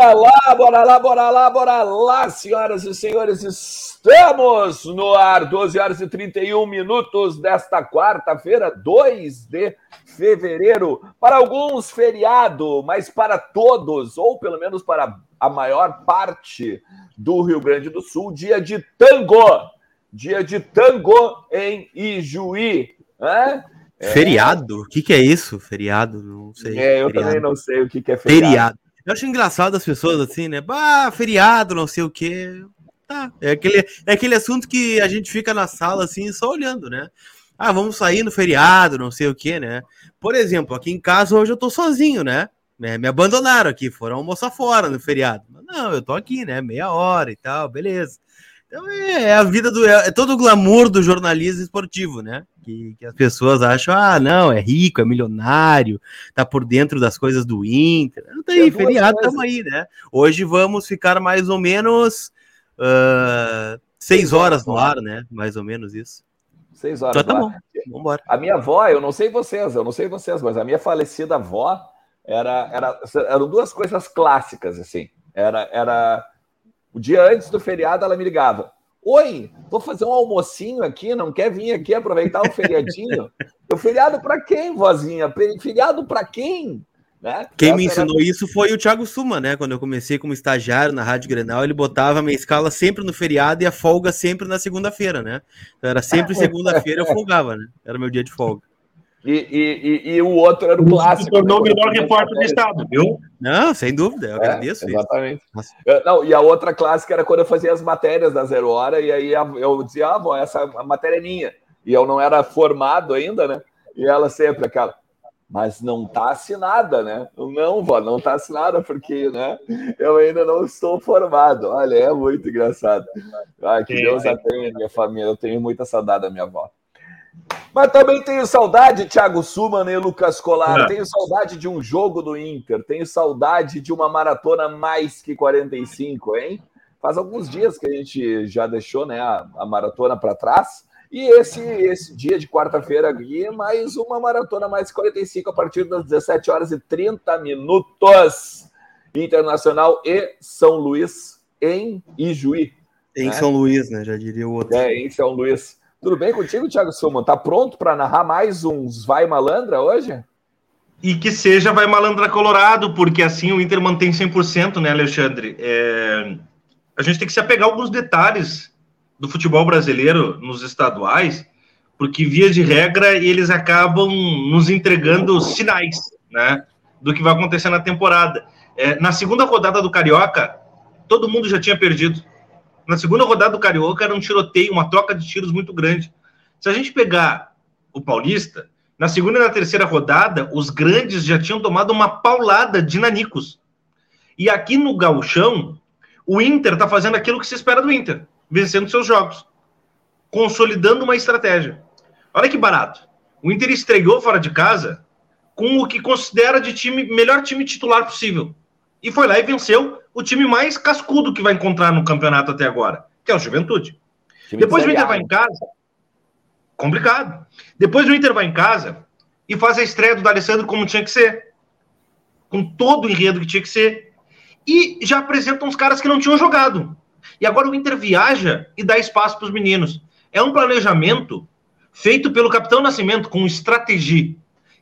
Bora lá, bora lá, bora lá, bora lá, senhoras e senhores. Estamos no ar, 12 horas e 31 minutos desta quarta-feira, 2 de fevereiro. Para alguns, feriado, mas para todos, ou pelo menos para a maior parte do Rio Grande do Sul, dia de tango. Dia de tango em Ijuí. É. Feriado? O que, que é isso? Feriado? Não sei. É, eu feriado. também não sei o que, que é feriado. feriado. Eu acho engraçado as pessoas assim, né? Ah, feriado, não sei o quê. Tá. É aquele, é aquele assunto que a gente fica na sala assim, só olhando, né? Ah, vamos sair no feriado, não sei o quê, né? Por exemplo, aqui em casa hoje eu tô sozinho, né? Me abandonaram aqui, foram almoçar fora no feriado. Não, eu tô aqui, né? Meia hora e tal, beleza. Então é, é a vida do. É, é, todo o glamour do jornalismo esportivo, né? Que, que, as pessoas acham, ah, não, é rico, é milionário, tá por dentro das coisas do Inter. Não tá aí, feriado, estamos aí, né? Hoje vamos ficar mais ou menos uh, seis horas no ar, né? Mais ou menos isso. Seis horas. Então, tá bom. Vambora. A minha avó, eu não sei vocês, eu não sei vocês, mas a minha falecida avó era, era, eram duas coisas clássicas, assim. Era, era o dia antes do feriado, ela me ligava. Oi, vou fazer um almocinho aqui, não quer vir aqui aproveitar o feriadinho? o feriado para quem, vozinha? Feriado para quem? Né? Quem me ensinou era... isso foi o Thiago Suma, né? Quando eu comecei como estagiário na Rádio Grenal, ele botava a minha escala sempre no feriado e a folga sempre na segunda-feira, né? Então era sempre segunda-feira eu folgava, né? Era meu dia de folga. E, e, e, o outro era o clássico. Se tornou o melhor repórter do estado, viu? Não, sem dúvida, eu é, agradeço. Exatamente. Eu, não, e a outra clássica era quando eu fazia as matérias da Zero Hora, e aí eu dizia, ah, bom, essa matéria é minha. E eu não era formado ainda, né? E ela sempre, aquela, mas não tá assinada, né? Não, vó, não tá assinada, porque, né? Eu ainda não estou formado. Olha, é muito engraçado. Ai, que Deus a tenha, minha família. Eu tenho muita saudade da minha avó. Mas também tenho saudade, Thiago Suman e Lucas Colar. É. Tenho saudade de um jogo do Inter. Tenho saudade de uma maratona mais que 45, hein? Faz alguns dias que a gente já deixou né, a, a maratona para trás. E esse, esse dia de quarta-feira aqui, mais uma maratona mais que 45 a partir das 17 horas e 30 minutos. Internacional e São Luís em Ijuí. Em né? São Luís, né? Já diria o outro. É, em São Luís. Tudo bem contigo, Thiago Suman? Tá pronto para narrar mais uns Vai Malandra hoje? E que seja Vai Malandra Colorado, porque assim o Inter mantém 100%, né, Alexandre? É... A gente tem que se apegar a alguns detalhes do futebol brasileiro nos estaduais, porque, via de regra, eles acabam nos entregando sinais, né, do que vai acontecer na temporada. É, na segunda rodada do Carioca, todo mundo já tinha perdido. Na segunda rodada do Carioca era um tiroteio, uma troca de tiros muito grande. Se a gente pegar o Paulista, na segunda e na terceira rodada, os grandes já tinham tomado uma paulada de nanicos. E aqui no Gauchão, o Inter está fazendo aquilo que se espera do Inter, vencendo seus jogos, consolidando uma estratégia. Olha que barato. O Inter estreou fora de casa com o que considera de time melhor time titular possível. E foi lá e venceu o time mais cascudo que vai encontrar no campeonato até agora, que é o Juventude. Depois o Inter vai em casa. Complicado. Depois o Inter vai em casa e faz a estreia do D'Alessandro como tinha que ser. Com todo o enredo que tinha que ser. E já apresenta uns caras que não tinham jogado. E agora o Inter viaja e dá espaço para os meninos. É um planejamento feito pelo Capitão Nascimento com estratégia.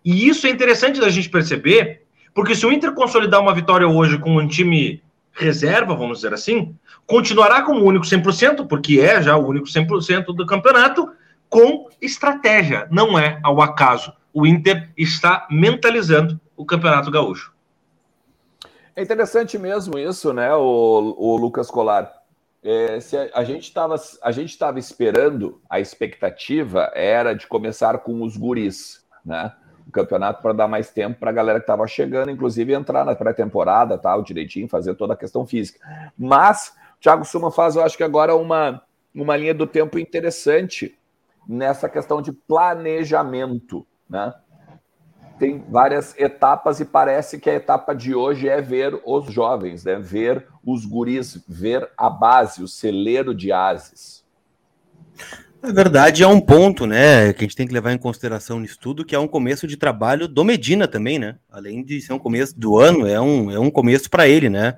E isso é interessante da gente perceber, porque se o Inter consolidar uma vitória hoje com um time reserva, vamos dizer assim, continuará como o único 100%, porque é já o único 100% do campeonato, com estratégia, não é ao acaso. O Inter está mentalizando o Campeonato Gaúcho. É interessante mesmo isso, né, o, o Lucas Colar. É, se a, a gente estava a gente esperando, a expectativa era de começar com os guris, né? O campeonato para dar mais tempo para a galera que estava chegando, inclusive entrar na pré-temporada, tal, direitinho, fazer toda a questão física. Mas o Thiago Suma faz, eu acho que agora uma, uma linha do tempo interessante nessa questão de planejamento, né? Tem várias etapas e parece que a etapa de hoje é ver os jovens, né? Ver os guris, ver a base, o celeiro de ases. Na verdade, é um ponto, né, que a gente tem que levar em consideração nisso tudo, que é um começo de trabalho do Medina também, né? Além de ser um começo do ano, é um, é um começo para ele, né?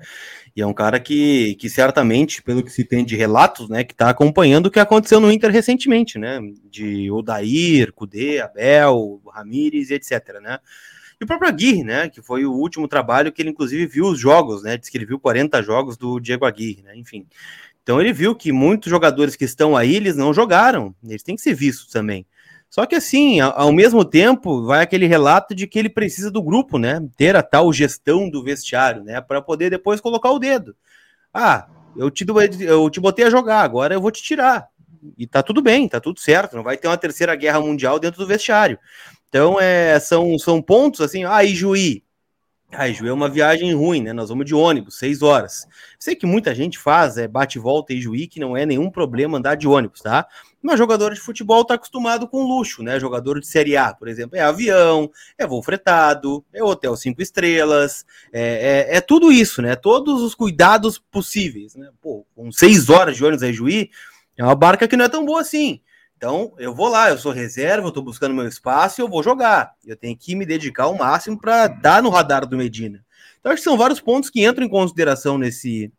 E é um cara que, que certamente, pelo que se tem de relatos, né, que está acompanhando o que aconteceu no Inter recentemente, né? De Odair, Cudê, Abel, Ramires etc, né? E o próprio Aguirre, né, que foi o último trabalho que ele inclusive viu os jogos, né? Diz que ele viu 40 jogos do Diego Aguirre, né? Enfim. Então ele viu que muitos jogadores que estão aí, eles não jogaram, eles têm que ser vistos também. Só que assim, ao mesmo tempo, vai aquele relato de que ele precisa do grupo, né? Ter a tal gestão do vestiário, né? Para poder depois colocar o dedo. Ah, eu te, eu te botei a jogar, agora eu vou te tirar. E tá tudo bem, tá tudo certo. Não vai ter uma terceira guerra mundial dentro do vestiário. Então, é, são, são pontos assim, ah, e ah, Ju, é uma viagem ruim, né? Nós vamos de ônibus, seis horas. Sei que muita gente faz, é bate volta e Juí, que não é nenhum problema andar de ônibus, tá? Mas jogador de futebol tá acostumado com luxo, né? Jogador de Série A, por exemplo, é avião, é voo fretado, é hotel cinco estrelas, é, é, é tudo isso, né? Todos os cuidados possíveis, né? Pô, com seis horas de ônibus aí, Juí, é uma barca que não é tão boa assim. Então, eu vou lá, eu sou reserva, eu estou buscando meu espaço e eu vou jogar. Eu tenho que me dedicar ao máximo para dar no radar do Medina. Então, acho que são vários pontos que entram em consideração nesse,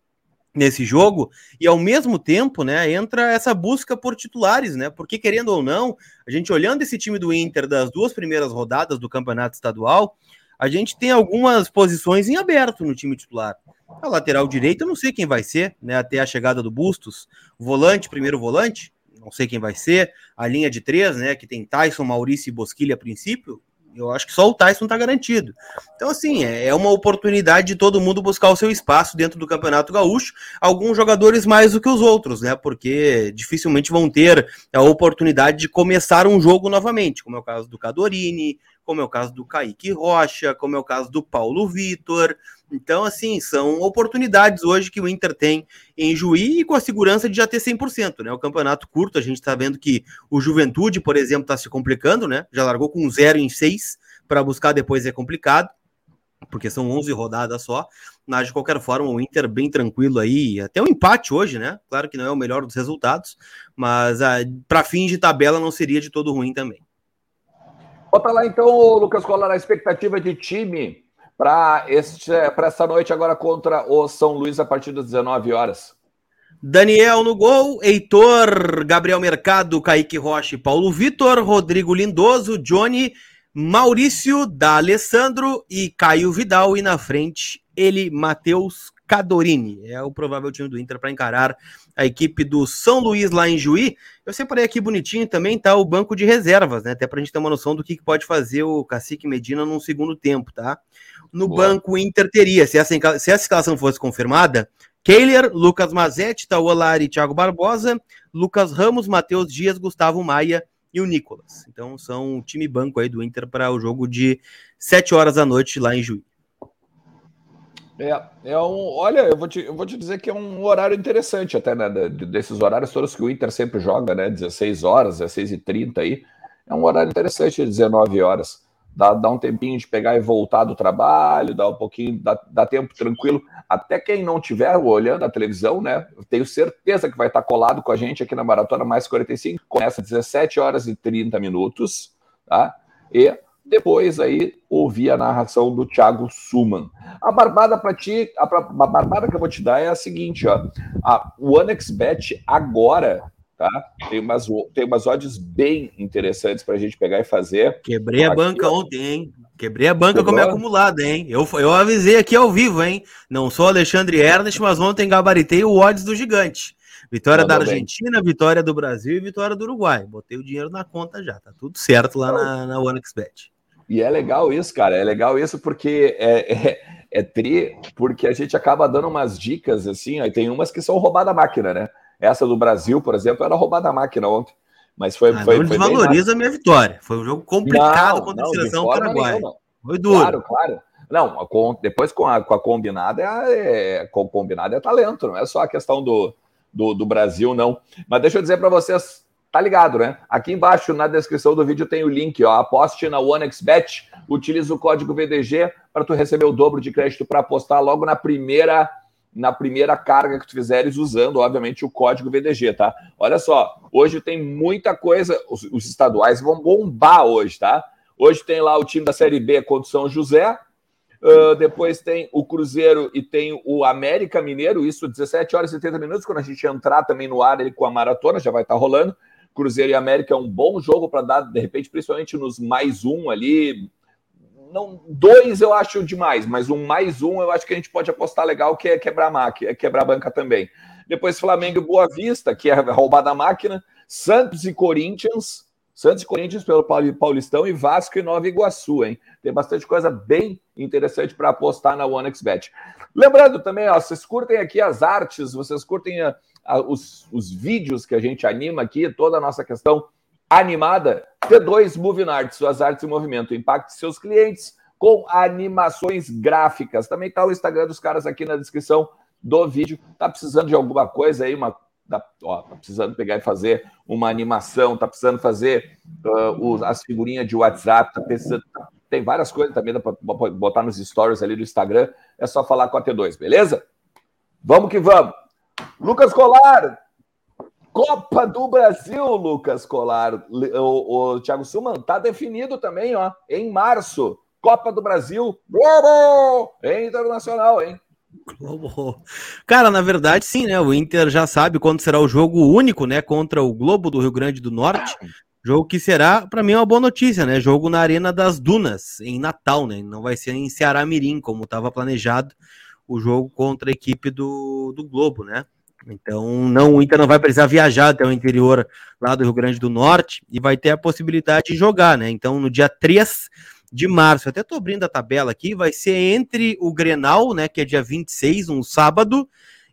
nesse jogo, e ao mesmo tempo, né, entra essa busca por titulares, né? Porque, querendo ou não, a gente olhando esse time do Inter das duas primeiras rodadas do campeonato estadual, a gente tem algumas posições em aberto no time titular. A lateral direita, eu não sei quem vai ser, né? Até a chegada do Bustos. Volante, primeiro volante, não sei quem vai ser. A linha de três, né, que tem Tyson, Maurício e Bosquilha a princípio, eu acho que só o Tyson está garantido. Então, assim, é, é uma oportunidade de todo mundo buscar o seu espaço dentro do Campeonato Gaúcho. Alguns jogadores mais do que os outros, né? Porque dificilmente vão ter a oportunidade de começar um jogo novamente, como é o caso do Cadorini, como é o caso do Kaique Rocha, como é o caso do Paulo Vitor. Então, assim, são oportunidades hoje que o Inter tem em Juí e com a segurança de já ter 100%, né? O campeonato curto, a gente está vendo que o Juventude, por exemplo, está se complicando, né? Já largou com 0 em 6, para buscar depois é complicado, porque são 11 rodadas só. Mas, de qualquer forma, o Inter bem tranquilo aí, até um empate hoje, né? Claro que não é o melhor dos resultados, mas ah, para fins de tabela não seria de todo ruim também. Bota lá então, Lucas Colar, a expectativa de time para essa noite agora contra o São Luís a partir das 19 horas. Daniel no gol, Heitor, Gabriel Mercado, Kaique Rocha Paulo Vitor, Rodrigo Lindoso, Johnny, Maurício, D'Alessandro e Caio Vidal. E na frente, ele, Matheus Cadorini. É o provável time do Inter para encarar a equipe do São Luís lá em Juí. Eu separei aqui bonitinho também, tá? O banco de reservas, né? Até pra gente ter uma noção do que, que pode fazer o Cacique Medina num segundo tempo, tá? No Boa. banco Inter teria, se essa, se essa escalação fosse confirmada, Keiler, Lucas Mazetti, Tauolari, Thiago Barbosa, Lucas Ramos, Matheus Dias, Gustavo Maia e o Nicolas. Então são o time banco aí do Inter para o jogo de 7 horas da noite lá em Juí. É, é um. Olha, eu vou, te, eu vou te dizer que é um horário interessante, até, né? Desses horários todos que o Inter sempre joga, né? 16 horas, 16 e 30 aí. É um horário interessante, 19 horas. Dá, dá um tempinho de pegar e voltar do trabalho, dá um pouquinho, dá, dá tempo tranquilo. Até quem não estiver olhando a televisão, né? Tenho certeza que vai estar colado com a gente aqui na Maratona Mais 45. Começa às 17 horas e 30 minutos, tá? E depois aí ouvi a narração do Thiago Suman. A barbada para ti, a, a, barbada que eu vou te dar é a seguinte, ó. A OneXBet agora, tá? Tem umas, tem umas odds bem interessantes para a gente pegar e fazer. Quebrei a banca ontem, hein? Quebrei a banca com a minha acumulada, hein? Eu, eu avisei aqui ao vivo, hein? Não sou Alexandre Ernest, mas ontem gabaritei o odds do gigante. Vitória Mandou da Argentina, bem. vitória do Brasil e vitória do Uruguai. Botei o dinheiro na conta já, tá tudo certo lá na, na OneXBet. E é legal isso, cara. É legal isso porque é, é, é tri, porque a gente acaba dando umas dicas assim. Aí tem umas que são roubadas máquina, né? Essa do Brasil, por exemplo, era roubada máquina ontem. Mas foi. Ah, foi não desvaloriza a minha vitória. Foi um jogo complicado não, contra a seleção paraguaia. Foi duro. Claro, claro. Não, depois com a, com a combinada é, é, com combinada é talento, não é só a questão do, do, do Brasil, não. Mas deixa eu dizer para vocês, Tá ligado, né? Aqui embaixo na descrição do vídeo tem o link, ó. Aposte na OneXBet, utiliza o código VDG para tu receber o dobro de crédito para apostar logo na primeira na primeira carga que tu fizeres usando, obviamente, o código VDG, tá? Olha só, hoje tem muita coisa, os, os estaduais vão bombar hoje, tá? Hoje tem lá o time da Série B contra o São José, uh, depois tem o Cruzeiro e tem o América Mineiro, isso 17 horas e 70 minutos, quando a gente entrar também no ar ele com a maratona, já vai estar tá rolando. Cruzeiro e América é um bom jogo para dar, de repente, principalmente nos mais um ali, não, dois eu acho demais, mas um mais um eu acho que a gente pode apostar legal, que é quebrar a máquina, é quebrar a banca também. Depois Flamengo e Boa Vista, que é roubar da máquina. Santos e Corinthians. Santos e Corinthians pelo Paulistão e Vasco e Nova Iguaçu, hein? Tem bastante coisa bem interessante para apostar na OneXBet. Lembrando também, ó, vocês curtem aqui as artes, vocês curtem a, os, os vídeos que a gente anima aqui, toda a nossa questão animada, T2 Moving Arts, suas artes em movimento. Impacte seus clientes com animações gráficas. Também está o Instagram dos caras aqui na descrição do vídeo. Tá precisando de alguma coisa aí, uma tá, ó, tá precisando pegar e fazer uma animação, tá precisando fazer uh, os, as figurinhas de WhatsApp, tá precisando, tem várias coisas também para botar nos stories ali do Instagram. É só falar com a T2, beleza? Vamos que vamos. Lucas Colar, Copa do Brasil, Lucas Colar. O, o Thiago Suman tá definido também, ó, em março. Copa do Brasil, Globo! É internacional, hein? Globo. Cara, na verdade, sim, né? O Inter já sabe quando será o jogo único, né? Contra o Globo do Rio Grande do Norte. Jogo que será, para mim, uma boa notícia, né? Jogo na Arena das Dunas, em Natal, né? Não vai ser em Ceará Mirim, como estava planejado o jogo contra a equipe do, do Globo, né? Então, não, o Inter não vai precisar viajar até o interior lá do Rio Grande do Norte e vai ter a possibilidade de jogar, né? Então, no dia 3 de março, até tô abrindo a tabela aqui, vai ser entre o Grenal, né, que é dia 26, um sábado,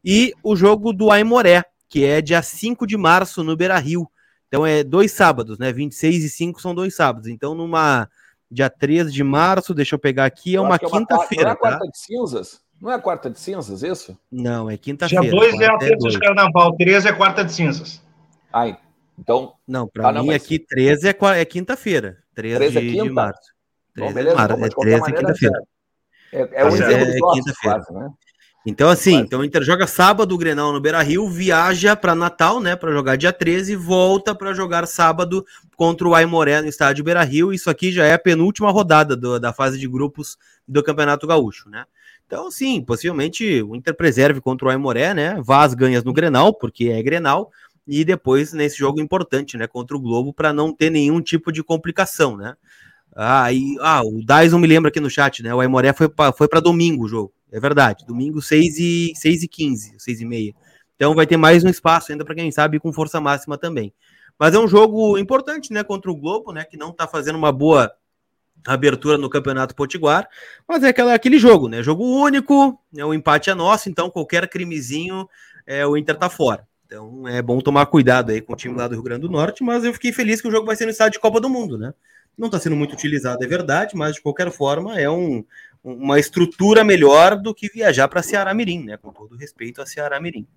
e o jogo do Aimoré, que é dia 5 de março no Beira-Rio. Então, é dois sábados, né? 26 e 5 são dois sábados. Então, numa dia 3 de março, deixa eu pegar aqui, é uma é quinta-feira. Não é a quarta tá? de cinzas? Não é a quarta de cinzas, isso? Não, é quinta-feira. Dia 2 é a terça de carnaval, 13 é quarta de cinzas. Ah, então. Não, para ah, mim mas... aqui 13 é, é quinta-feira. 13, 13 é quinta? de março. 13 Bom, beleza, de março. É 13 é quinta-feira. É, é, é o é, é quinta-feira. Né? Então, assim, então o Inter joga sábado o Grenal no Beira Rio, viaja para Natal, né, para jogar dia 13 e volta para jogar sábado contra o Aimoré no estádio Beira Rio. Isso aqui já é a penúltima rodada do, da fase de grupos do Campeonato Gaúcho, né? Então, sim, possivelmente o Inter preserve contra o Aimoré, né? Vá as ganhas no Grenal, porque é Grenal, e depois nesse jogo importante, né, contra o Globo, para não ter nenhum tipo de complicação, né? Ah, e, ah, o Dyson me lembra aqui no chat, né? O Aimoré foi para foi domingo o jogo, é verdade. Domingo 6 e, 6 e 15, 6 e meia. Então vai ter mais um espaço ainda para quem sabe com força máxima também. Mas é um jogo importante, né, contra o Globo, né, que não está fazendo uma boa abertura no Campeonato Potiguar, mas é aquela, aquele jogo, né? Jogo único, né? o empate é nosso, então qualquer crimezinho é, o Inter tá fora. Então é bom tomar cuidado aí com o time lá do Rio Grande do Norte, mas eu fiquei feliz que o jogo vai ser no estádio de Copa do Mundo, né? Não está sendo muito utilizado, é verdade, mas de qualquer forma é um, uma estrutura melhor do que viajar para Ceará Mirim, né? Com todo respeito a Ceará Mirim.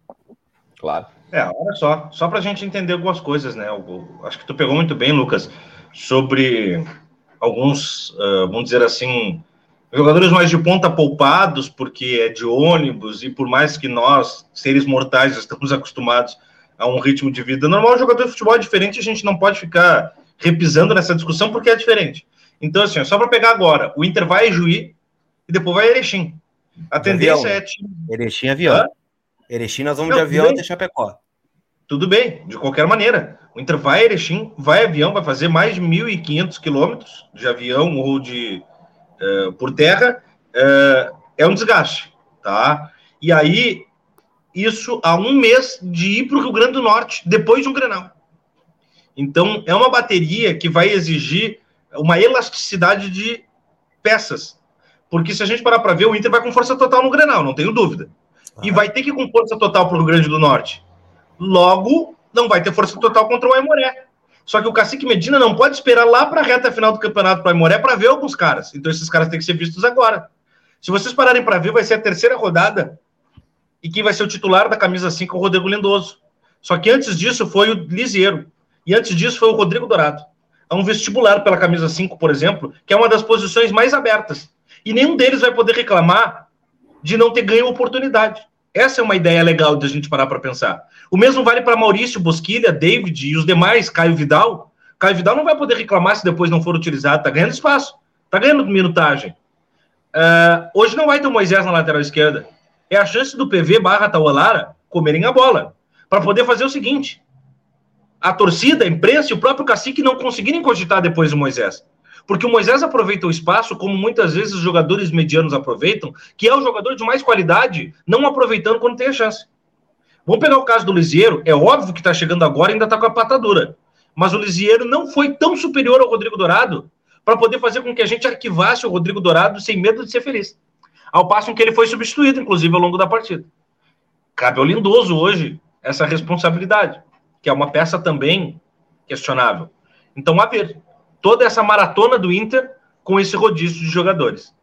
Claro. É, olha só, só para a gente entender algumas coisas, né? Eu, acho que tu pegou muito bem, Lucas, sobre alguns, uh, vamos dizer assim, jogadores mais de ponta poupados, porque é de ônibus, e por mais que nós, seres mortais, estamos acostumados a um ritmo de vida normal, jogador de futebol é diferente, a gente não pode ficar repisando nessa discussão porque é diferente. Então, assim, só para pegar agora, o Inter vai a Juí e depois vai a Erechim. A tendência é... Erechim avião. Hã? Erechim nós vamos não, de avião até Chapecó. Tudo bem, de qualquer maneira. O Inter vai a Erechim, vai avião, vai fazer mais de 1.500 quilômetros de avião ou de uh, por terra. Uh, é um desgaste, tá? E aí, isso há um mês de ir para o Rio Grande do Norte, depois de um Grenal. Então, é uma bateria que vai exigir uma elasticidade de peças. Porque se a gente parar para ver, o Inter vai com força total no Grenal, não tenho dúvida. Ah. E vai ter que ir com força total para o Rio Grande do Norte. Logo, não vai ter força total contra o Aimoré. Só que o Cacique Medina não pode esperar lá para a reta final do campeonato para o Aimoré para ver alguns caras. Então esses caras têm que ser vistos agora. Se vocês pararem para ver, vai ser a terceira rodada e quem vai ser o titular da camisa 5 é o Rodrigo Lindoso. Só que antes disso foi o Lisieiro. E antes disso foi o Rodrigo Dourado. Há um vestibular pela camisa 5, por exemplo, que é uma das posições mais abertas. E nenhum deles vai poder reclamar de não ter ganho oportunidade. Essa é uma ideia legal de a gente parar para pensar. O mesmo vale para Maurício, Bosquilha, David e os demais, Caio Vidal. Caio Vidal não vai poder reclamar se depois não for utilizado, está ganhando espaço, está ganhando minutagem. Uh, hoje não vai ter o Moisés na lateral esquerda. É a chance do PV barra Taualara comerem a bola. Para poder fazer o seguinte: a torcida, a imprensa e o próprio cacique não conseguirem cogitar depois o Moisés. Porque o Moisés aproveita o espaço como muitas vezes os jogadores medianos aproveitam, que é o jogador de mais qualidade, não aproveitando quando tem a chance. Vamos pegar o caso do Lisieiro, é óbvio que está chegando agora e ainda está com a patadura. Mas o Lisieiro não foi tão superior ao Rodrigo Dourado para poder fazer com que a gente arquivasse o Rodrigo Dourado sem medo de ser feliz. Ao passo em que ele foi substituído, inclusive, ao longo da partida. Cabe ao Lindoso hoje essa responsabilidade, que é uma peça também questionável. Então, a ver toda essa maratona do Inter com esse rodízio de jogadores.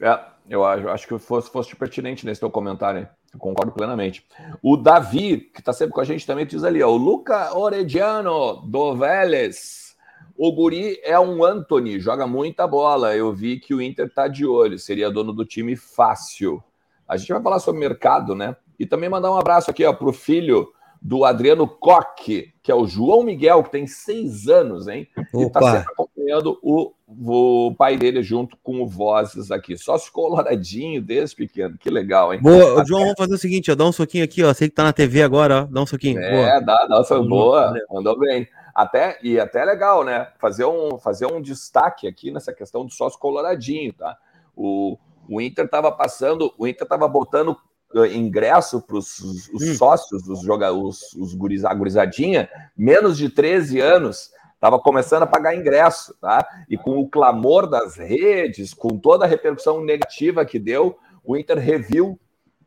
É, eu acho, acho que fosse, fosse pertinente nesse teu comentário? Eu concordo plenamente. O Davi, que está sempre com a gente também, diz ali, ó, o Luca Orediano, do Vélez. O Guri é um Anthony, joga muita bola. Eu vi que o Inter está de olho, seria dono do time fácil. A gente vai falar sobre mercado, né? E também mandar um abraço aqui para o filho do Adriano Coque, que é o João Miguel, que tem seis anos, hein? Opa. E está sempre acompanhando o, o pai dele junto com o Vozes aqui. Só se coloradinho desde pequeno. Que legal, hein? Boa, Até... João, vamos fazer o seguinte, ó, dá um soquinho aqui, ó. Sei que tá na TV agora, ó. Dá um soquinho. É, boa. dá, dá, boa, boa. mandou bem. Até, e até legal, né? Fazer um, fazer um destaque aqui nessa questão do sócio coloradinho, tá? O, o Inter estava passando, o Inter estava botando ingresso para os hum. sócios dos jogadores, os, os guris, a gurizadinha, menos de 13 anos, estava começando a pagar ingresso, tá? E com o clamor das redes, com toda a repercussão negativa que deu, o Inter reviu,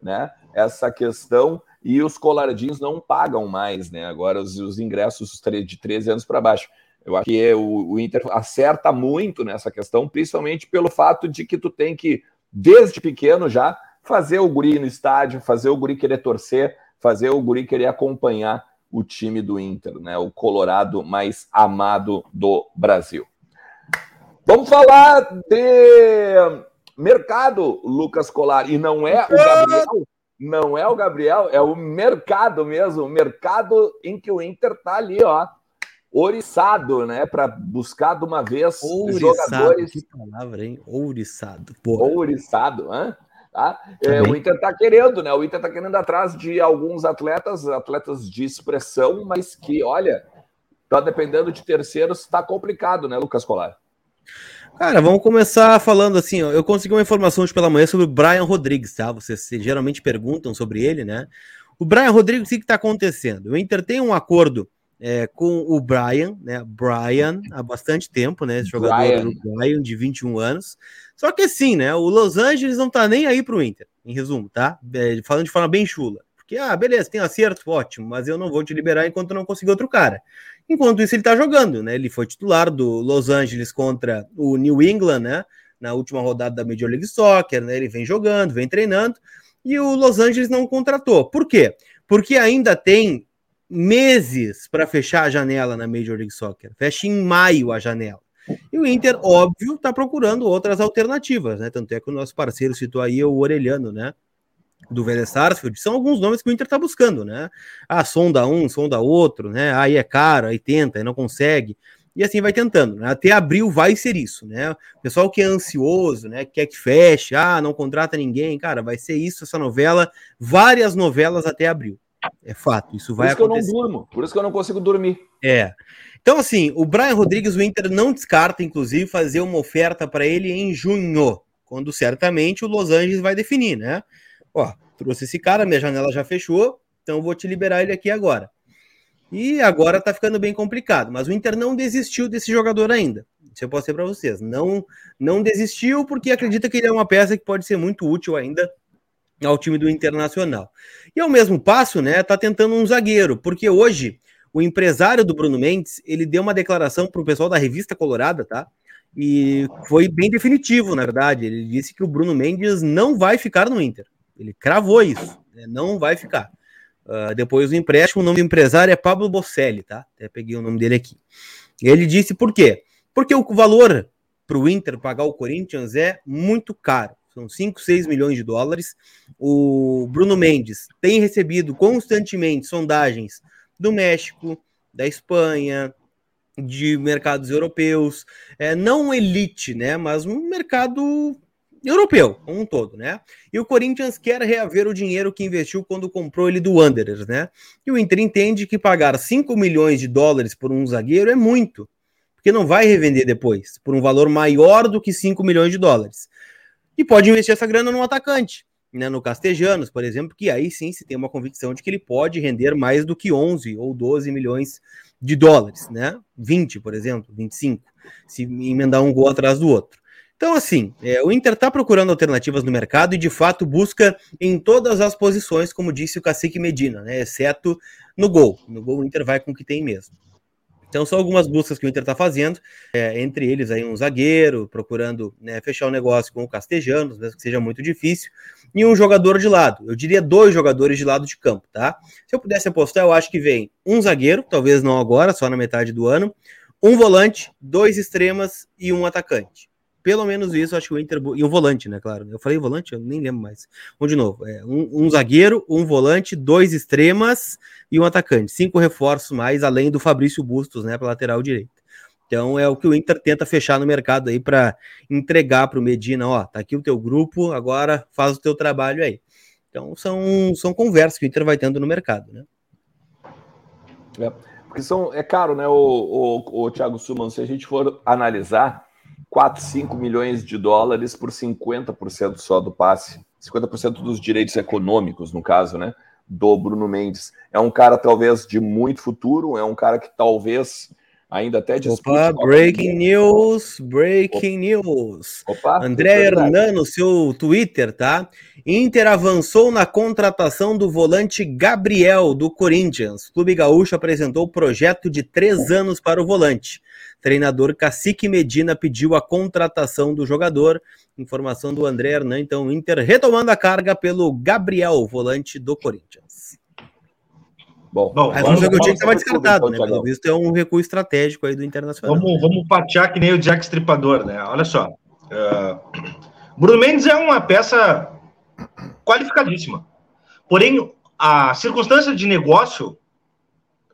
né, essa questão e os coloradinhos não pagam mais, né? Agora os, os ingressos de 13 anos para baixo. Eu acho que o, o Inter acerta muito nessa questão, principalmente pelo fato de que tu tem que, desde pequeno já, fazer o guri no estádio, fazer o guri querer torcer, fazer o guri querer acompanhar o time do Inter, né? O Colorado mais amado do Brasil. Vamos falar de mercado, Lucas Colar, e não é o Gabriel, não é o Gabriel, é o mercado mesmo, o mercado em que o Inter tá ali, ó, oriçado, né, para buscar de uma vez ouriçado, jogadores. Que palavra, hein? Ouriçado. Porra. Ouriçado, hã? Tá? É, o Inter está querendo, né? O Inter está querendo atrás de alguns atletas, atletas de expressão, mas que, olha, tá dependendo de terceiros, está complicado, né, Lucas Colar? Cara, vamos começar falando assim, ó, eu consegui uma informação hoje pela manhã sobre o Brian Rodrigues, tá? Vocês geralmente perguntam sobre ele, né? O Brian Rodrigues, o que está acontecendo? O Inter tem um acordo é, com o Brian, né? Brian, há bastante tempo, né? Esse jogador Brian. Brian, de 21 anos. Só que assim, né? O Los Angeles não tá nem aí pro Inter, em resumo, tá? É, falando de forma bem chula. Porque, ah, beleza, tem acerto, ótimo, mas eu não vou te liberar enquanto não conseguir outro cara. Enquanto isso, ele tá jogando, né? Ele foi titular do Los Angeles contra o New England, né? Na última rodada da Major League Soccer, né? Ele vem jogando, vem treinando, e o Los Angeles não contratou. Por quê? Porque ainda tem meses para fechar a janela na Major League Soccer. Fecha em maio a janela. E o Inter, óbvio, está procurando outras alternativas, né? Tanto é que o nosso parceiro citou aí o Orelhano, né? Do Vélez Sarsfield, são alguns nomes que o Inter está buscando, né? Ah, sonda um, sonda outro, né? Aí é caro, aí tenta, aí não consegue. E assim vai tentando, né? Até abril vai ser isso, né? O pessoal que é ansioso, né? Quer que feche, ah, não contrata ninguém, cara, vai ser isso, essa novela, várias novelas até abril. É fato, isso vai acontecer. Por isso acontecer. que eu não durmo, por isso que eu não consigo dormir. É. Então, assim, o Brian Rodrigues, o Inter não descarta, inclusive, fazer uma oferta para ele em junho, quando certamente o Los Angeles vai definir, né? Ó, trouxe esse cara, minha janela já fechou, então vou te liberar ele aqui agora. E agora tá ficando bem complicado, mas o Inter não desistiu desse jogador ainda. Isso eu posso dizer para vocês. Não, não desistiu porque acredita que ele é uma peça que pode ser muito útil ainda ao time do Internacional. E ao mesmo passo, né, tá tentando um zagueiro, porque hoje o empresário do Bruno Mendes, ele deu uma declaração para o pessoal da revista Colorada, tá? E foi bem definitivo, na verdade. Ele disse que o Bruno Mendes não vai ficar no Inter. Ele cravou isso, né? não vai ficar. Uh, depois do empréstimo, o nome do empresário é Pablo Bosselli, tá? Até peguei o nome dele aqui. Ele disse por quê? Porque o valor para o Inter pagar o Corinthians é muito caro. São 5, 6 milhões de dólares. O Bruno Mendes tem recebido constantemente sondagens do México, da Espanha, de mercados europeus, é, não elite, né, mas um mercado europeu, como um todo, né? E o Corinthians quer reaver o dinheiro que investiu quando comprou ele do Wanderers, né? E o Inter entende que pagar 5 milhões de dólares por um zagueiro é muito, porque não vai revender depois por um valor maior do que 5 milhões de dólares. E pode investir essa grana num atacante, né, no Castejanos, por exemplo, que aí sim se tem uma convicção de que ele pode render mais do que 11 ou 12 milhões de dólares, né? 20, por exemplo, 25, se emendar um gol atrás do outro. Então, assim, é, o Inter está procurando alternativas no mercado e, de fato, busca em todas as posições, como disse o Cacique Medina, né? Exceto no gol. No gol, o Inter vai com o que tem mesmo. Então, são algumas buscas que o Inter está fazendo, é, entre eles aí um zagueiro, procurando né, fechar o negócio com o Castejanos, mesmo que seja muito difícil, e um jogador de lado. Eu diria dois jogadores de lado de campo, tá? Se eu pudesse apostar, eu acho que vem um zagueiro, talvez não agora, só na metade do ano, um volante, dois extremas e um atacante. Pelo menos isso, acho que o Inter. E o volante, né? Claro. Eu falei volante, eu nem lembro mais. Vamos de novo. É, um, um, zagueiro, um volante, dois extremas e um atacante. Cinco reforços mais, além do Fabrício Bustos, né? Para lateral direito. Então é o que o Inter tenta fechar no mercado aí para entregar para o Medina, ó, tá aqui o teu grupo, agora faz o teu trabalho aí. Então são, são conversas que o Inter vai tendo no mercado, né? É, porque são, é caro, né, o, o, o Thiago Suman, se a gente for analisar, 4, 5 milhões de dólares por 50% só do passe. 50% dos direitos econômicos, no caso, né? Do Bruno Mendes. É um cara, talvez, de muito futuro, é um cara que talvez ainda até dispute. Opa, breaking news, breaking news. Opa, André Hernan no seu Twitter, tá? Inter avançou na contratação do volante Gabriel do Corinthians. O Clube Gaúcho apresentou o projeto de três anos para o volante. Treinador Cacique Medina pediu a contratação do jogador. Informação do André Hernan, então Inter retomando a carga pelo Gabriel, volante do Corinthians. Bom, Bom mas vamos, ver que o time estava descartado, né? Pelo visto é um recuo estratégico aí do Internacional. Vamos, vamos patear que nem o Jack Stripador, né? Olha só. Uh, Bruno Mendes é uma peça qualificadíssima. Porém, a circunstância de negócio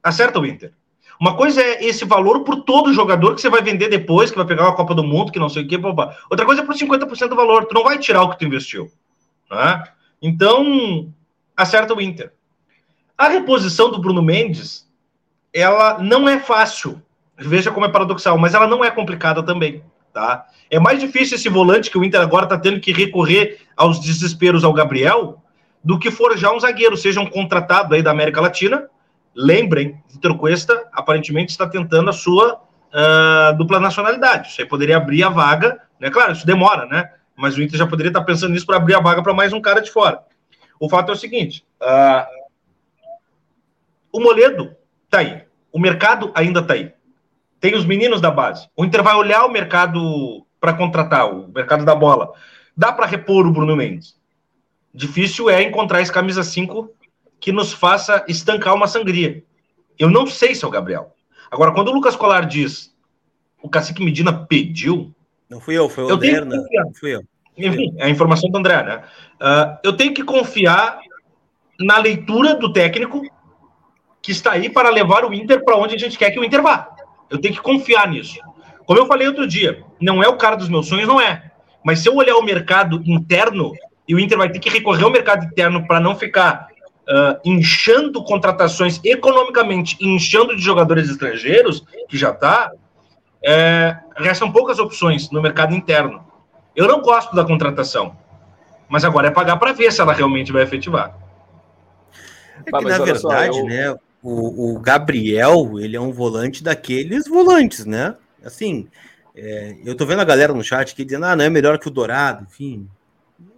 acerta o Inter. Uma coisa é esse valor por todo jogador que você vai vender depois, que vai pegar uma Copa do Mundo, que não sei o quê. Blá, Outra coisa é por 50% do valor. Tu não vai tirar o que tu investiu. Né? Então, acerta o Inter. A reposição do Bruno Mendes, ela não é fácil. Veja como é paradoxal, mas ela não é complicada também. Tá? É mais difícil esse volante que o Inter agora está tendo que recorrer aos desesperos ao Gabriel do que forjar um zagueiro, seja um contratado aí da América Latina Lembrem, Vitor Cuesta aparentemente está tentando a sua uh, dupla nacionalidade. Isso aí poderia abrir a vaga, né? Claro, isso demora, né? Mas o Inter já poderia estar pensando nisso para abrir a vaga para mais um cara de fora. O fato é o seguinte: uh, o Moledo está aí, o mercado ainda está aí. Tem os meninos da base. O Inter vai olhar o mercado para contratar, o mercado da bola. Dá para repor o Bruno Mendes. Difícil é encontrar esse camisa 5 que nos faça estancar uma sangria. Eu não sei se é o Gabriel. Agora, quando o Lucas Colar diz o cacique Medina pediu. Não fui eu, foi o André, não fui eu. Enfim, é a informação do André, né? Uh, eu tenho que confiar na leitura do técnico que está aí para levar o Inter para onde a gente quer que o Inter vá. Eu tenho que confiar nisso. Como eu falei outro dia, não é o cara dos meus sonhos, não é. Mas se eu olhar o mercado interno, e o Inter vai ter que recorrer ao mercado interno para não ficar uh, inchando contratações economicamente, inchando de jogadores estrangeiros, que já está, é, restam poucas opções no mercado interno. Eu não gosto da contratação, mas agora é pagar para ver se ela realmente vai efetivar. É que, na verdade, só, eu... né, o, o, Gabriel, ele é um volante daqueles volantes, né? Assim, é, eu tô vendo a galera no chat aqui dizendo, ah, não é melhor que o Dourado, enfim.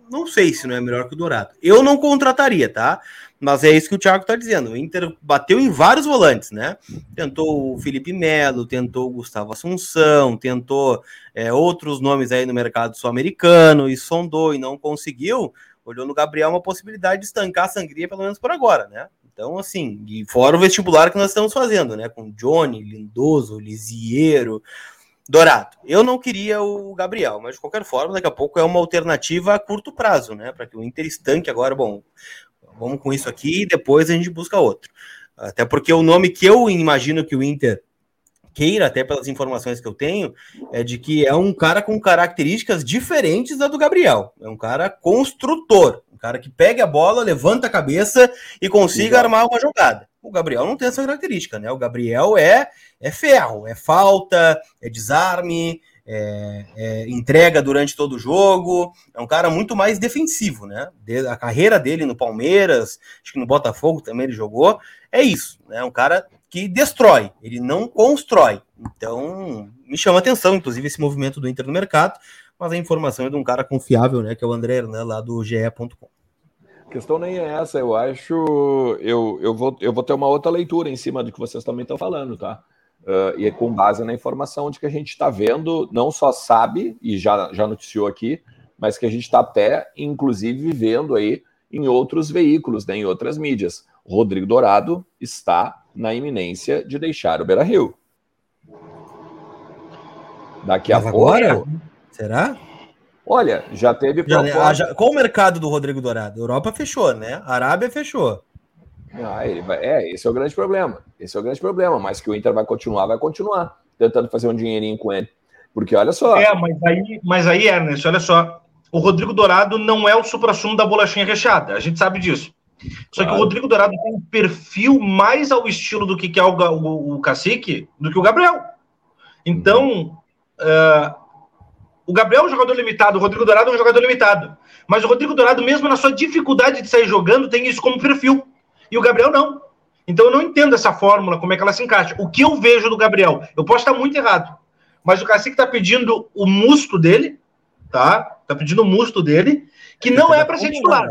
Não sei se não é melhor que o Dourado. Eu não contrataria, tá? Mas é isso que o Thiago está dizendo. O Inter bateu em vários volantes, né? Tentou o Felipe Melo, tentou o Gustavo Assunção, tentou é, outros nomes aí no mercado sul-americano e sondou e não conseguiu. Olhou no Gabriel uma possibilidade de estancar a sangria, pelo menos por agora, né? Então, assim, e fora o vestibular que nós estamos fazendo, né? Com Johnny, Lindoso, Lisiero. Dourado. Eu não queria o Gabriel, mas de qualquer forma, daqui a pouco é uma alternativa a curto prazo, né? Para que o Inter estanque agora, bom, vamos com isso aqui e depois a gente busca outro. Até porque o nome que eu imagino que o Inter queira, até pelas informações que eu tenho, é de que é um cara com características diferentes da do Gabriel. É um cara construtor, um cara que pega a bola, levanta a cabeça e consiga armar uma jogada. O Gabriel não tem essa característica, né? O Gabriel é, é ferro, é falta, é desarme, é, é, entrega durante todo o jogo. É um cara muito mais defensivo, né? De, a carreira dele no Palmeiras, acho que no Botafogo também ele jogou. É isso, né? Um cara que destrói, ele não constrói. Então, me chama atenção, inclusive, esse movimento do Inter no mercado, mas a informação é de um cara confiável, né? Que é o André, né, lá do GE.com. A questão nem é essa, eu acho. Eu, eu, vou, eu vou ter uma outra leitura em cima do que vocês também estão falando, tá? Uh, e é com base na informação de que a gente está vendo, não só sabe, e já, já noticiou aqui, mas que a gente está até, inclusive, vendo aí em outros veículos, né, em outras mídias. Rodrigo Dourado está na iminência de deixar o Beira Rio. Daqui mas a pouco. Agora? Será? Olha, já teve proposta... já, Qual o mercado do Rodrigo Dourado? Europa fechou, né? Arábia fechou. Ah, ele vai... É, esse é o grande problema. Esse é o grande problema. Mas que o Inter vai continuar, vai continuar tentando fazer um dinheirinho com ele. Porque olha só. É, mas aí, mas aí Ernest, olha só. O Rodrigo Dourado não é o supra-sumo da bolachinha recheada. A gente sabe disso. Só claro. que o Rodrigo Dourado tem um perfil mais ao estilo do que é o, o, o Cacique do que o Gabriel. Então, uh, o Gabriel é um jogador limitado, o Rodrigo Dourado é um jogador limitado. Mas o Rodrigo Dourado, mesmo na sua dificuldade de sair jogando, tem isso como perfil. E o Gabriel não. Então eu não entendo essa fórmula, como é que ela se encaixa. O que eu vejo do Gabriel, eu posso estar muito errado, mas o Cacique está pedindo o musto dele, tá? Está pedindo o musto dele, que não é para ser titular.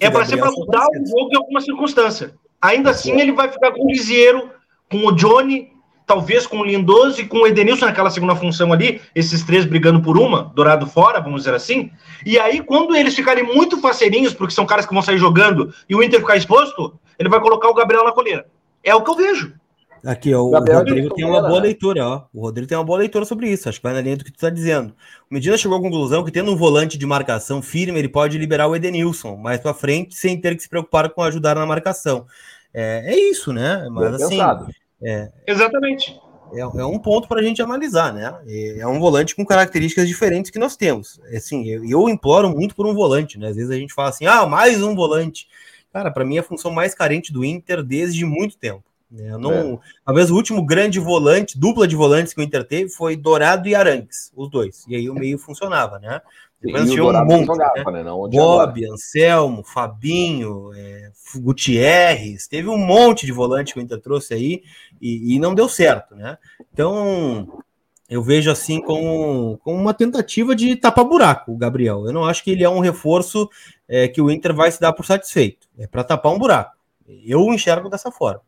É para ser para mudar o jogo em alguma circunstância. Ainda assim, ele vai ficar com o Lisieiro, com o Johnny talvez com o Lindoso e com o Edenilson naquela segunda função ali, esses três brigando por uma, Dourado fora, vamos dizer assim. E aí, quando eles ficarem muito faceirinhos, porque são caras que vão sair jogando, e o Inter ficar exposto, ele vai colocar o Gabriel na coleira. É o que eu vejo. Aqui, ó, o Gabriel Rodrigo tem uma boa leitura, ó. O Rodrigo tem uma boa leitura sobre isso. Acho que vai na linha do que tu está dizendo. O Medina chegou à conclusão que, tendo um volante de marcação firme, ele pode liberar o Edenilson mais para frente, sem ter que se preocupar com ajudar na marcação. É, é isso, né? Mas assim. É, Exatamente. É, é, um ponto para a gente analisar, né? É um volante com características diferentes que nós temos. Assim, eu, eu, imploro muito por um volante, né? Às vezes a gente fala assim, ah, mais um volante. Cara, para mim é a função mais carente do Inter desde muito tempo. Né? Eu não, é. Talvez o último grande volante, dupla de volantes que o Inter teve foi Dourado e Arangues, os dois. E aí o meio funcionava, né? Depois tinha um monte, jogava, né? né? Bob, Anselmo, Fabinho, é, Gutierrez, teve um monte de volante que o Inter trouxe aí e, e não deu certo, né? Então eu vejo assim como, como uma tentativa de tapar buraco, o Gabriel. Eu não acho que ele é um reforço é, que o Inter vai se dar por satisfeito. É para tapar um buraco. Eu enxergo dessa forma.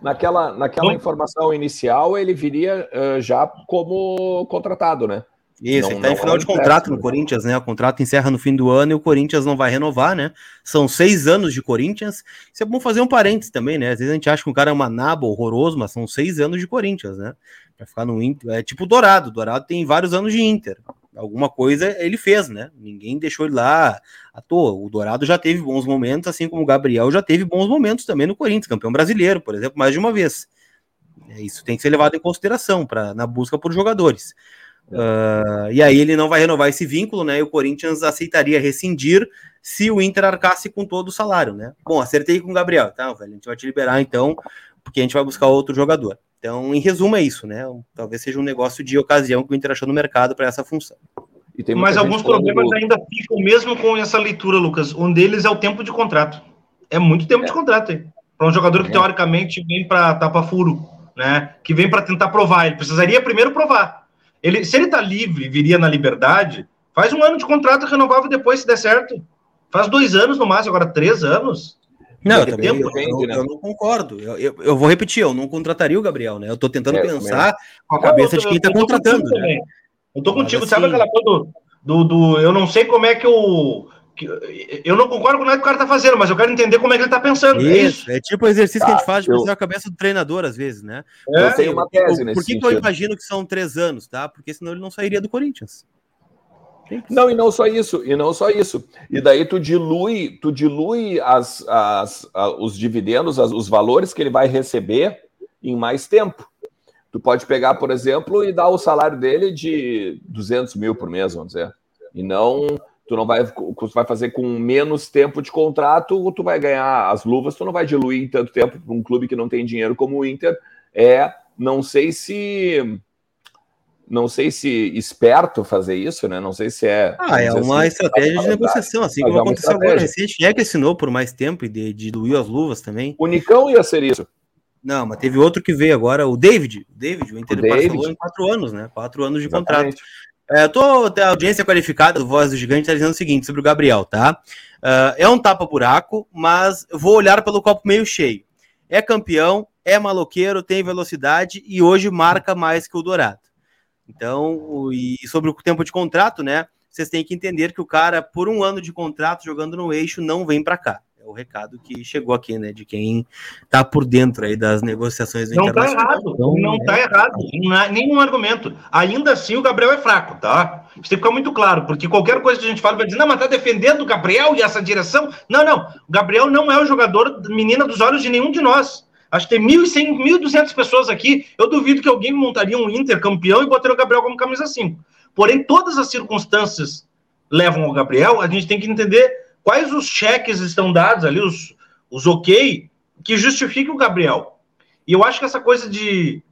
Naquela, naquela informação inicial, ele viria uh, já como contratado, né? Isso, não, ele tá em final de contrato no Corinthians, né? O contrato encerra no fim do ano e o Corinthians não vai renovar, né? São seis anos de Corinthians. Isso é bom fazer um parênteses também, né? Às vezes a gente acha que o cara é uma naba horroroso, mas são seis anos de Corinthians, né? Pra ficar no Inter. É tipo o Dourado. O Dourado tem vários anos de Inter. Alguma coisa ele fez, né? Ninguém deixou ele lá à toa. O Dourado já teve bons momentos, assim como o Gabriel já teve bons momentos também no Corinthians, campeão brasileiro, por exemplo, mais de uma vez. É, isso tem que ser levado em consideração para na busca por jogadores. Uh, e aí ele não vai renovar esse vínculo, né? E o Corinthians aceitaria rescindir se o Inter arcasse com todo o salário, né? Bom, acertei com o Gabriel, tá, velho? A gente vai te liberar então, porque a gente vai buscar outro jogador. Então, em resumo, é isso, né? Talvez seja um negócio de ocasião que o Inter achou no mercado para essa função. Mas alguns problemas falando... ainda ficam mesmo com essa leitura, Lucas. Um deles é o tempo de contrato. É muito tempo é. de contrato aí. Para um jogador que é. teoricamente vem para tapar furo, né? Que vem para tentar provar. Ele precisaria primeiro provar. Ele, se ele está livre, viria na liberdade, faz um ano de contrato renovável depois, se der certo. Faz dois anos no máximo, agora três anos. Não, eu, também, tempo, eu, eu, né? eu, não concordo. Eu, eu, vou repetir, eu não contrataria o Gabriel, né? Eu estou tentando é, pensar com a cabeça de quem está contratando. Né? Eu tô contigo, assim... sabe aquela coisa do, do, do, Eu não sei como é que o, eu não concordo com nada que o cara tá fazendo, mas eu quero entender como é que ele tá pensando. Isso, é, isso. é tipo o exercício tá, que a gente tá, faz de eu... a cabeça do treinador, às vezes, né? É, eu tenho uma tese Por que, que eu imagino que são três anos, tá? Porque senão ele não sairia do Corinthians. Não, e não só isso, e não só isso. E daí tu dilui, tu dilui as, as, os dividendos, as, os valores que ele vai receber em mais tempo. Tu pode pegar, por exemplo, e dar o salário dele de 200 mil por mês, vamos dizer. E não, tu não vai, tu vai fazer com menos tempo de contrato, tu vai ganhar as luvas, tu não vai diluir em tanto tempo para um clube que não tem dinheiro como o Inter. É, não sei se não sei se esperto fazer isso, né? Não sei se é. Ah, é uma assim, estratégia de negociação, assim como é aconteceu agora recente. É que assinou por mais tempo e de, diluiu as luvas também? O Nicão ia ser isso. Não, mas teve outro que veio agora, o David. O David, o Inter o David. em quatro anos, né? Quatro anos de Exatamente. contrato. É, eu tô, a audiência qualificada do Voz do Gigante está dizendo o seguinte sobre o Gabriel, tá? Uh, é um tapa-buraco, mas vou olhar pelo copo meio cheio. É campeão, é maloqueiro, tem velocidade e hoje marca mais que o Dourado. Então, e sobre o tempo de contrato, né? Vocês têm que entender que o cara, por um ano de contrato jogando no eixo, não vem para cá. É o recado que chegou aqui, né? De quem tá por dentro aí das negociações do Não tá errado, então, não é... tá errado. Nenhum argumento. Ainda assim, o Gabriel é fraco, tá? Isso tem que ficar muito claro, porque qualquer coisa que a gente fala vai dizer, não, mas tá defendendo o Gabriel e essa direção. Não, não. O Gabriel não é o jogador menina dos olhos de nenhum de nós. Acho que tem 1.100, 1.200 pessoas aqui. Eu duvido que alguém montaria um Inter campeão e botaria o Gabriel como camisa 5. Porém, todas as circunstâncias levam ao Gabriel. A gente tem que entender quais os cheques estão dados ali, os, os ok, que justifiquem o Gabriel. E eu acho que essa coisa de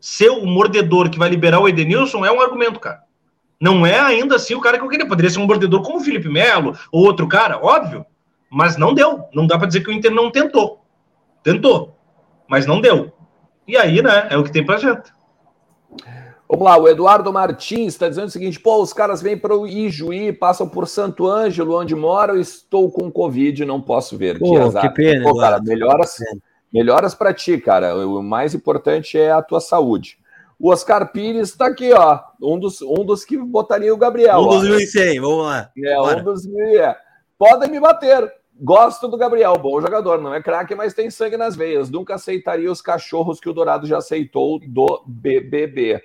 ser o mordedor que vai liberar o Edenilson é um argumento, cara. Não é ainda assim o cara que eu queria. Poderia ser um mordedor como o Felipe Melo ou outro cara, óbvio. Mas não deu. Não dá para dizer que o Inter não tentou. Tentou mas não deu. E aí, né, é o que tem pra gente. Vamos lá, o Eduardo Martins está dizendo o seguinte: pô, os caras vêm para o Ijuí, passam por Santo Ângelo, onde moro, estou com Covid, não posso ver. Pô, que, azar. que pena, pô, cara, melhoras, melhoras para ti, cara. O mais importante é a tua saúde. O Oscar Pires está aqui, ó. Um dos, um dos que botaria o Gabriel. Um dos 1.100, vamos lá. É, Bora. um dos mil. É. Podem me bater. Gosto do Gabriel, bom jogador, não é craque, mas tem sangue nas veias. Nunca aceitaria os cachorros que o Dourado já aceitou do BBB.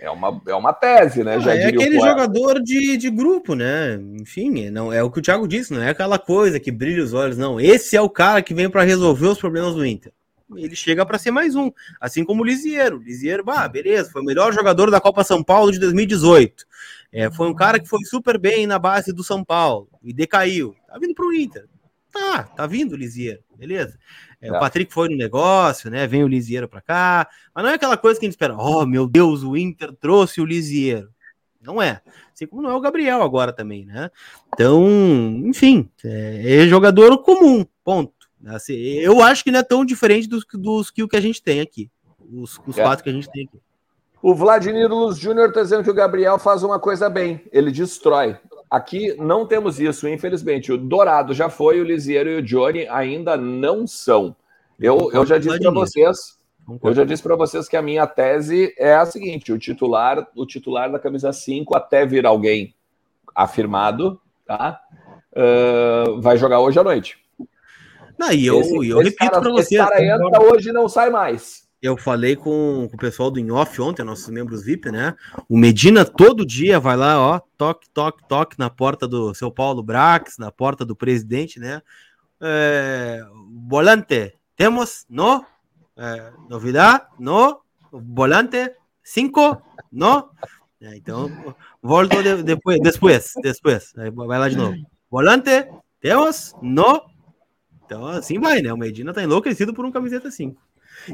É uma, é uma tese, né? Ah, é aquele jogador de, de grupo, né? Enfim, não é o que o Thiago disse, não é aquela coisa que brilha os olhos, não. Esse é o cara que vem para resolver os problemas do Inter. Ele chega para ser mais um, assim como o Lisieiro. Lisieiro, bah, beleza, foi o melhor jogador da Copa São Paulo de 2018. É, foi um cara que foi super bem na base do São Paulo e decaiu. Tá vindo para o Inter Tá, tá vindo o Lisieiro, beleza? É, O tá. Patrick foi no negócio, né? Vem o Lisieiro para cá, mas não é aquela coisa que a gente espera. Oh, meu Deus, o Inter trouxe o Lisieiro. Não é. Assim como não é o Gabriel agora também, né? Então, enfim, é, é jogador comum, ponto. Assim, eu acho que não é tão diferente dos, dos que o que a gente tem aqui. Os, os é. quatro que a gente tem aqui. O Vladimir Luz Júnior está dizendo que o Gabriel faz uma coisa bem, ele destrói. Aqui não temos isso, infelizmente. O Dourado já foi, o Lisieiro e o Johnny ainda não são. Eu, eu já disse para vocês, eu já disse para vocês que a minha tese é a seguinte: o titular, o titular da camisa 5, até vir alguém afirmado, tá? Uh, vai jogar hoje à noite. Não, e eu, esse, eu repito para vocês. Esse cara entra hoje não sai mais eu falei com, com, o pessoal do Inhoff ontem, nossos membros VIP, né? O Medina todo dia vai lá, ó, toque, toque, toque na porta do seu Paulo Brax, na porta do presidente, né? É, volante, temos no é, novidade, no volante, cinco, no. É, então, volto de, depois, depois, depois, vai lá de novo. Volante, temos no. Então, assim vai, né? O Medina tá enlouquecido por um camiseta 5.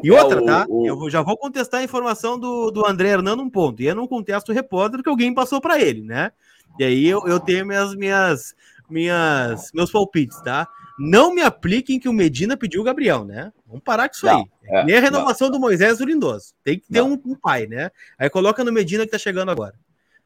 E é, outra, tá? Eu já vou contestar a informação do, do André Hernando um ponto. E eu não contesto o repórter que alguém passou para ele, né? E aí eu, eu tenho minhas, minhas, minhas, meus palpites, tá? Não me apliquem que o Medina pediu o Gabriel, né? Vamos parar com isso não, aí. É, Nem a renovação não. do Moisés do Lindoso. Tem que ter um, um, pai, né? Aí coloca no Medina que tá chegando agora.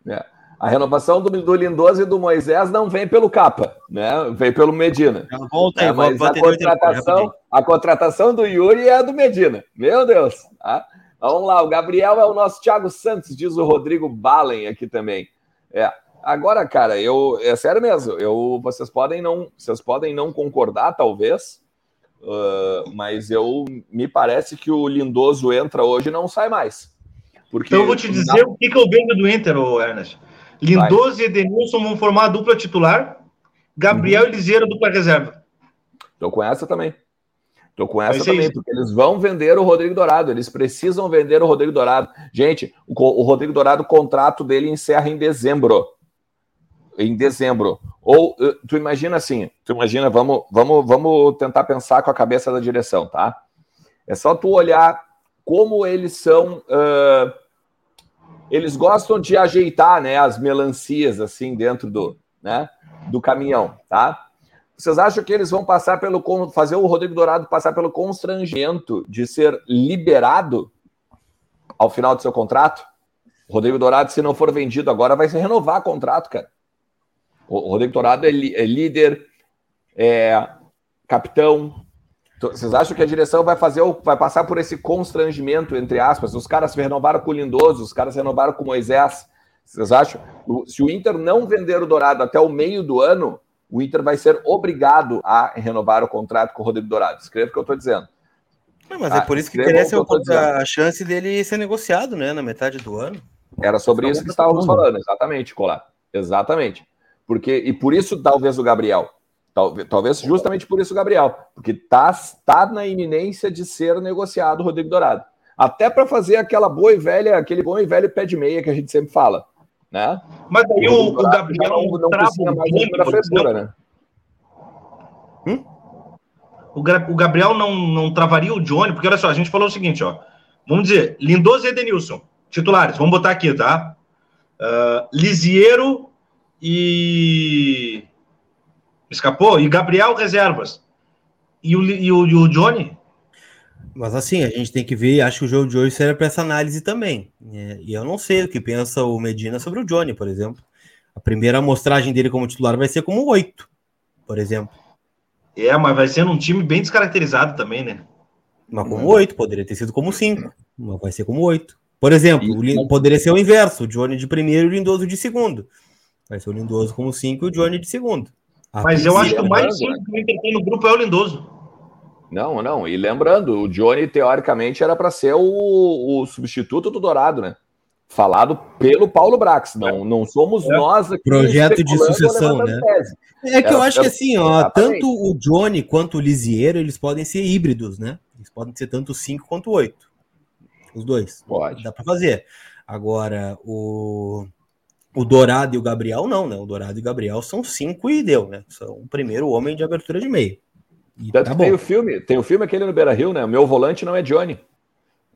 É. A renovação do, do Lindoso e do Moisés não vem pelo Capa, né? Vem pelo Medina. Volta aí, é, mas a contratação, a contratação do Yuri é a do Medina. Meu Deus. Tá? Vamos lá, o Gabriel é o nosso Thiago Santos, diz o Rodrigo Balen aqui também. É. Agora, cara, eu é sério mesmo. Eu, vocês podem não, vocês podem não concordar, talvez, uh, mas eu me parece que o Lindoso entra hoje e não sai mais. Porque então eu vou te dizer o que, que eu vejo do Inter, Ernest. Lindoso Vai. e Edenilson vão formar a dupla titular, Gabriel uhum. e Liseiro dupla reserva. Tô com essa também. Tô com essa também, isso. porque eles vão vender o Rodrigo Dourado, eles precisam vender o Rodrigo Dourado. Gente, o, o Rodrigo Dourado, o contrato dele encerra em dezembro em dezembro. Ou eh, tu imagina assim, tu imagina, vamos, vamos, vamos tentar pensar com a cabeça da direção, tá? É só tu olhar como eles são. Uh, eles gostam de ajeitar né, as melancias assim dentro do, né, do caminhão, tá? Vocês acham que eles vão passar pelo fazer o Rodrigo Dourado passar pelo constrangimento de ser liberado ao final do seu contrato? O Rodrigo Dourado, se não for vendido agora, vai se renovar o contrato, cara. O Rodrigo Dourado é, é líder, é capitão. Vocês acham que a direção vai fazer, vai passar por esse constrangimento, entre aspas? Os caras renovaram com o Lindoso, os caras renovaram com o Moisés. Vocês acham? Se o Inter não vender o Dourado até o meio do ano, o Inter vai ser obrigado a renovar o contrato com o Rodrigo Dourado. Escreva o que eu estou dizendo. Não, mas é ah, por isso que cresce a chance dele ser negociado, né, na metade do ano. Era sobre isso que estávamos falando, exatamente, Colar. Exatamente. Porque, e por isso, talvez, o Gabriel. Talvez, talvez justamente por isso Gabriel. Porque tá, tá na iminência de ser negociado o Rodrigo Dourado. Até para fazer aquela boa e velha, aquele bom e velho pé de meia que a gente sempre fala. Né? Mas aí o, o, Gabriel não, não precisa mais da frescura, né? Hum? O, Gabriel não, não travaria o Johnny, porque olha só, a gente falou o seguinte, ó. Vamos dizer, Lindoso e Edenilson, titulares, vamos botar aqui, tá? Uh, Lisiero e. Escapou? E Gabriel reservas. E o, e o, e o Johnny? Mas assim, a gente tem que ver, acho que o jogo de hoje serve para essa análise também. É, e eu não sei o que pensa o Medina sobre o Johnny, por exemplo. A primeira amostragem dele como titular vai ser como oito, por exemplo. É, mas vai ser num time bem descaracterizado também, né? Mas como oito, poderia ter sido como cinco, mas vai ser como oito. Por exemplo, o, poderia ser o inverso, o Johnny de primeiro e o Lindoso de segundo. Vai ser o Lindoso como 5 e o Johnny de segundo. A Mas eu acho que o mais 5 que o Inter tem no grupo é o Lindoso. Não, não. E lembrando, o Johnny, teoricamente, era para ser o, o, substituto do Dourado, né? Falado pelo Paulo Brax. Não, não somos é. nós aqui. Projeto de sucessão, né? É que era, eu acho que assim, ó, exatamente. tanto o Johnny quanto o Lisieiro, eles podem ser híbridos, né? Eles podem ser tanto 5 quanto 8. Os dois. Pode. Dá para fazer. Agora, o o Dourado e o Gabriel não, né? O Dourado e o Gabriel são cinco e deu, né? São o primeiro homem de abertura de meio. E Tanto tá tem o filme, tem o filme aquele no Beira Rio, né? Meu volante não é Johnny.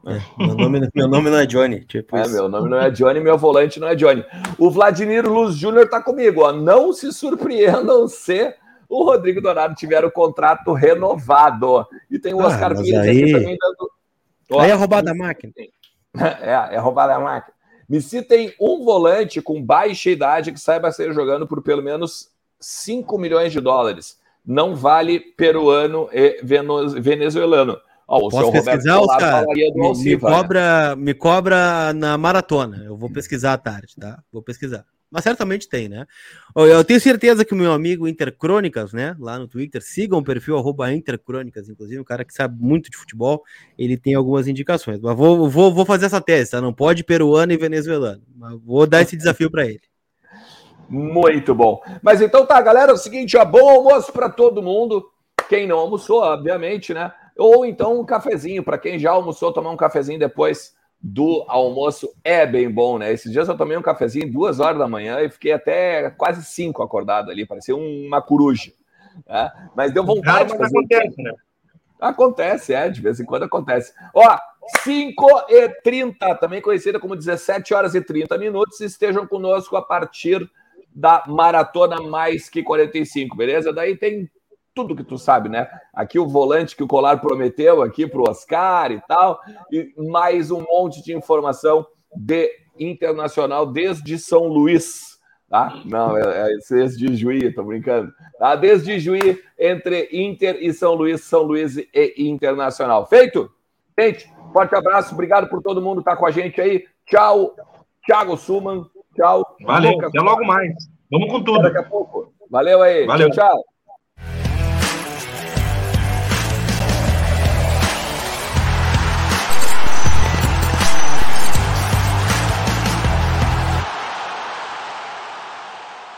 É, meu, nome, meu nome não é Johnny. Tipo é, isso. meu nome não é Johnny, meu volante não é Johnny. O Vladimir Luz Júnior tá comigo, ó. Não se surpreendam se o Rodrigo Dourado tiver o contrato renovado. E tem o ah, Oscar Pires aí... aqui também dando. Ó, aí é roubada a máquina. É, é roubada a máquina. Me citem um volante com baixa idade que saiba ser jogando por pelo menos 5 milhões de dólares. Não vale peruano e venezuelano. Oh, Posso pesquisar, Oscar? Me, me, cobra, me cobra na maratona. Eu vou pesquisar à tarde, tá? Vou pesquisar. Mas certamente tem, né? Eu tenho certeza que o meu amigo Intercrônicas, né? Lá no Twitter, sigam o perfil Intercrônicas, inclusive, um cara que sabe muito de futebol, ele tem algumas indicações. Mas vou, vou, vou fazer essa tese, tá? Não pode peruano e venezuelano. Mas vou dar esse desafio para ele. Muito bom. Mas então tá, galera, é o seguinte, ó, bom almoço para todo mundo. Quem não almoçou, obviamente, né? Ou então um cafezinho, para quem já almoçou, tomar um cafezinho depois do almoço é bem bom, né? Esses dias eu tomei um cafezinho duas horas da manhã e fiquei até quase cinco acordado ali, parecia uma coruja. Né? Mas deu vontade de fazer. Acontece, né? Acontece, é, de vez em quando acontece. Ó, 5 e 30, também conhecida como 17 horas e 30 minutos, estejam conosco a partir da Maratona Mais Que 45, beleza? Daí tem tudo que tu sabe, né? Aqui o volante que o Colar prometeu aqui para o Oscar e tal, e mais um monte de informação de internacional desde São Luís, tá? Não, é, é desde Juí, tô brincando. Tá? Desde Juí, entre Inter e São Luís, São Luís e Internacional. Feito? Gente, forte abraço, obrigado por todo mundo estar tá com a gente aí. Tchau, Thiago Suman, Tchau. Valeu, até logo mais. Vamos com tudo. Daqui a pouco. Valeu aí. Valeu. tchau. tchau.